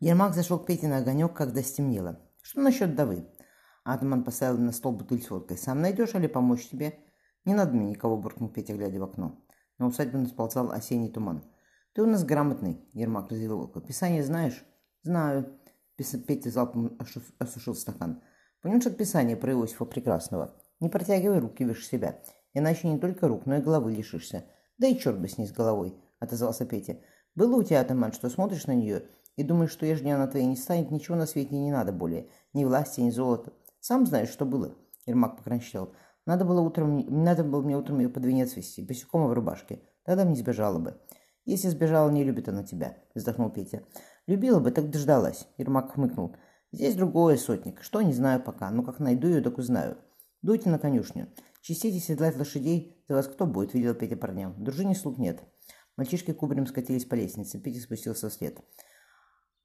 Ермак зашел к Пете на огонек, когда стемнело. «Что насчет давы?» Атаман поставил на стол бутыль с водкой. «Сам найдешь или помочь тебе?» «Не надо мне никого», — буркнул Петя, глядя в окно. На усадьбу насползал осенний туман. «Ты у нас грамотный», — Ермак разделил водку. «Писание знаешь?» «Знаю». Петя залпом осушил стакан. «Помнишь от писания про Иосифа Прекрасного? Не протягивай руки выше себя, иначе не только рук, но и головы лишишься. Да и черт бы с ней с головой», — отозвался Петя. «Было у тебя, атаман, что смотришь на нее и думаешь, что ежели она твоей не станет, ничего на свете не надо более. Ни власти, ни золота. Сам знаешь, что было. Ермак покранчал. Надо было утром, надо было мне утром ее под венец вести, босиком в рубашке. Тогда мне сбежала бы. Если сбежала, не любит она тебя, вздохнул Петя. Любила бы, так дождалась. Ермак хмыкнул. Здесь другое, сотник. Что, не знаю пока, но как найду ее, так узнаю. Дуйте на конюшню. Чистите седлать лошадей. За вас кто будет, видел Петя парням. Дружине слуг нет. Мальчишки кубарем скатились по лестнице. Петя спустился вслед.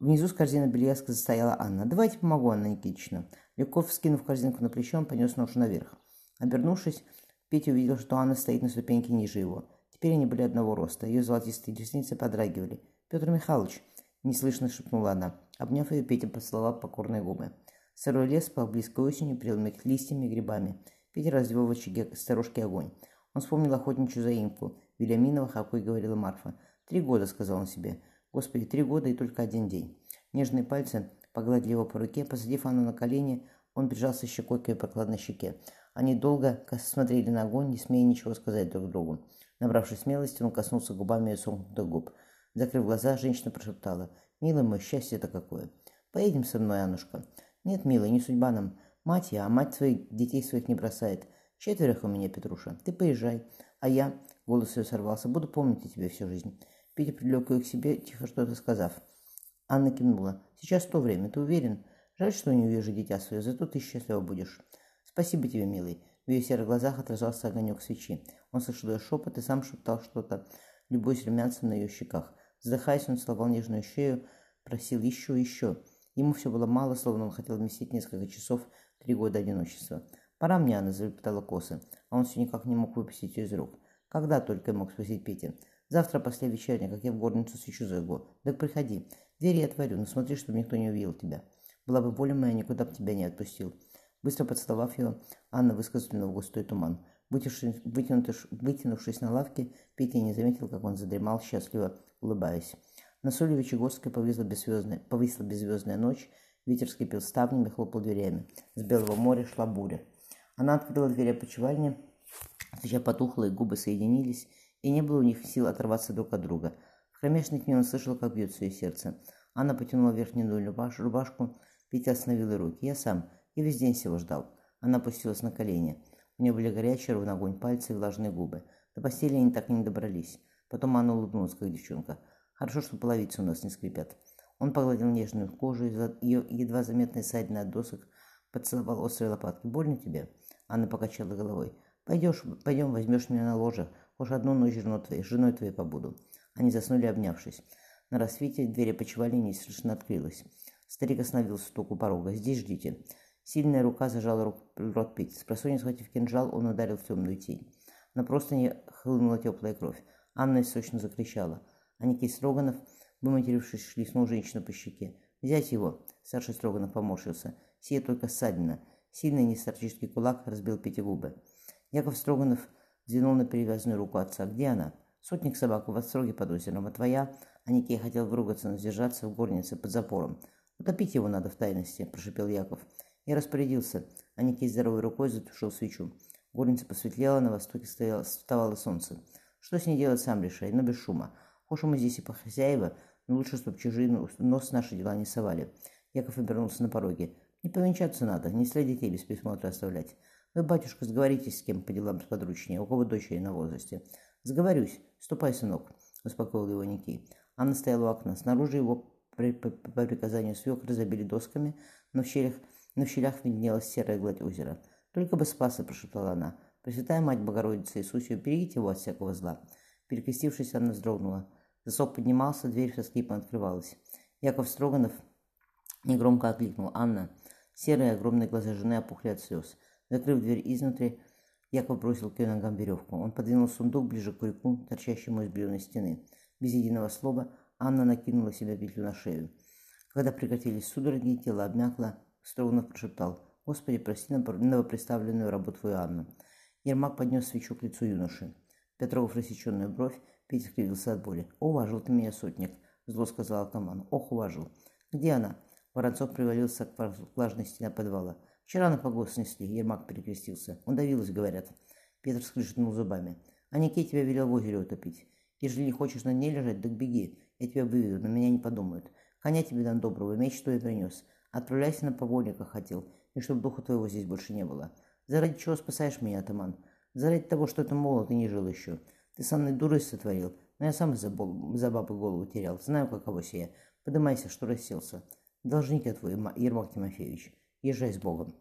Внизу с корзиной белья стояла Анна. «Давайте помогу, Анна Никитична». Легков, скинув корзинку на плечо, он понес ношу наверх. Обернувшись, Петя увидел, что Анна стоит на ступеньке ниже его. Теперь они были одного роста. Ее золотистые ресницы подрагивали. «Петр Михайлович!» – неслышно шепнула она. Обняв ее, Петя поцеловал покорные губы. Сырой лес по близкой осенью прелыми листьями и грибами. Петя развел в очаге сторожки огонь. Он вспомнил охотничью заимку. Вильяминова, какой говорила Марфа. «Три года», – сказал он себе. Господи, три года и только один день. Нежные пальцы погладили его по руке, посадив Анну на колени, он прижался щекой к ее прокладной щеке. Они долго смотрели на огонь, не смея ничего сказать друг другу. Набравшись смелости, он коснулся губами ее сомкнутых губ. Закрыв глаза, женщина прошептала. «Милый мой, счастье это какое! Поедем со мной, Аннушка!» «Нет, милый, не судьба нам. Мать я, а мать своих детей своих не бросает. Четверых у меня, Петруша. Ты поезжай. А я...» Голос ее сорвался. «Буду помнить тебя всю жизнь. Петя привлек ее к себе, тихо что-то сказав. Анна кивнула. «Сейчас то время, ты уверен? Жаль, что не увижу дитя свое, зато ты счастлива будешь». «Спасибо тебе, милый». В ее серых глазах отражался огонек свечи. Он слышал ее шепот и сам шептал что-то, любой румянцем на ее щеках. Вздыхаясь, он целовал нежную шею, просил еще, еще. Ему все было мало, словно он хотел вместить несколько часов, три года одиночества. «Пора мне, Анна», — залепетала косы, а он все никак не мог выпустить ее из рук. «Когда только мог спросить Петя?» Завтра после вечерня, как я в горницу свечу зажгу. Так приходи. Двери я отворю, но смотри, чтобы никто не увидел тебя. Была бы воля моя, никуда бы тебя не отпустил. Быстро поцеловав его, Анна выскользнула в густой туман. Вытянувшись, на лавке, Петя не заметил, как он задремал, счастливо улыбаясь. На соли Вечегорской повисла беззвездная, повисла беззвездная ночь, ветер скрипел ставнями, хлопал дверями. С белого моря шла буря. Она открыла дверь опочивальни, свеча потухла, и губы соединились, и не было у них сил оторваться друг от друга. В кромешной тьме он слышал, как бьется ее сердце. Анна потянула верхнюю рубаш, рубашку, Петя остановил руки. «Я сам. Я весь день всего ждал». Она опустилась на колени. У нее были горячие, ровно огонь пальцы и влажные губы. До постели они так и не добрались. Потом Анна улыбнулась, как девчонка. «Хорошо, что половицы у нас не скрипят». Он погладил нежную кожу, ее едва заметные ссадины от досок, поцеловал острые лопатки. «Больно тебе?» Анна покачала головой. «Пойдешь, пойдем, возьмешь меня на ложе. Уж одну ночь женой твоей, женой твоей побуду. Они заснули, обнявшись. На рассвете дверь опочивальни неслышно открылась. Старик остановился стук у порога. «Здесь ждите». Сильная рука зажала рук, рот Петь. С просонья схватив кинжал, он ударил в темную тень. На простыне хлынула теплая кровь. Анна сочно закричала. А Никит Строганов, выматерившись, шлиснул женщину по щеке. «Взять его!» Старший Строганов поморщился. Сия только ссадина. Сильный нестарческий кулак разбил Пете губы. Яков Строганов Взглянул на перевязанную руку отца. «Где она?» «Сотник собак в отстроге под озером, а твоя?» Аникей хотел выругаться, но сдержаться в горнице под запором. «Утопить его надо в тайности», – прошипел Яков. Я распорядился. Аникей здоровой рукой затушил свечу. Горница посветлела, на востоке стояло, вставало солнце. Что с ней делать, сам решай, но без шума. Хошь мы здесь и по хозяева, но лучше, чтобы чужие нос наши дела не совали. Яков обернулся на пороге. Не повенчаться надо, не следить детей без присмотра оставлять. Вы, батюшка, сговоритесь с кем по делам подручнее, у кого дочери на возрасте. Сговорюсь. Ступай, сынок, успокоил его Никей. Анна стояла у окна. Снаружи его при, по, по приказанию свекры забили досками, но в щелях, но в щелях виднелась серая гладь озера. «Только бы спаса!» – прошептала она. «Пресвятая Мать Богородица Иисусию, берегите его от всякого зла!» Перекрестившись, она вздрогнула. Засов поднимался, дверь со скрипом открывалась. Яков Строганов негромко окликнул. «Анна!» Серые огромные глаза жены опухли от слез. Закрыв дверь изнутри, Яков бросил к ее ногам веревку. Он подвинул сундук ближе к крюку, торчащему из бревной стены. Без единого слова Анна накинула себе петлю на шею. Когда прекратились судороги, тело обмякло, Строганов прошептал «Господи, прости новоприставленную работу твою Анну». Ермак поднес свечу к лицу юноши. Петров рассеченную бровь, Петя скривился от боли. «Уважил ты меня, сотник», — зло сказал атаман. «Ох, уважил». «Где она?» Воронцов привалился к влажной стене подвала. «Вчера на погост снесли», — Ермак перекрестился. «Удавилась, говорят». Петр скрежетнул зубами. «А Никей тебя велел в озере утопить. Если не хочешь на ней лежать, так беги. Я тебя выведу, на меня не подумают. Коня тебе дам доброго, меч что и принес. Отправляйся на повольника хотел, и чтоб духа твоего здесь больше не было. Заради чего спасаешь меня, атаман? Заради того, что ты молод и не жил еще. Ты со мной дурость сотворил, но я сам за, бол... за бабы голову терял. Знаю, каково сие. Подымайся, что расселся. Должник я твой, Ермак Тимофеевич. Езжай с Богом.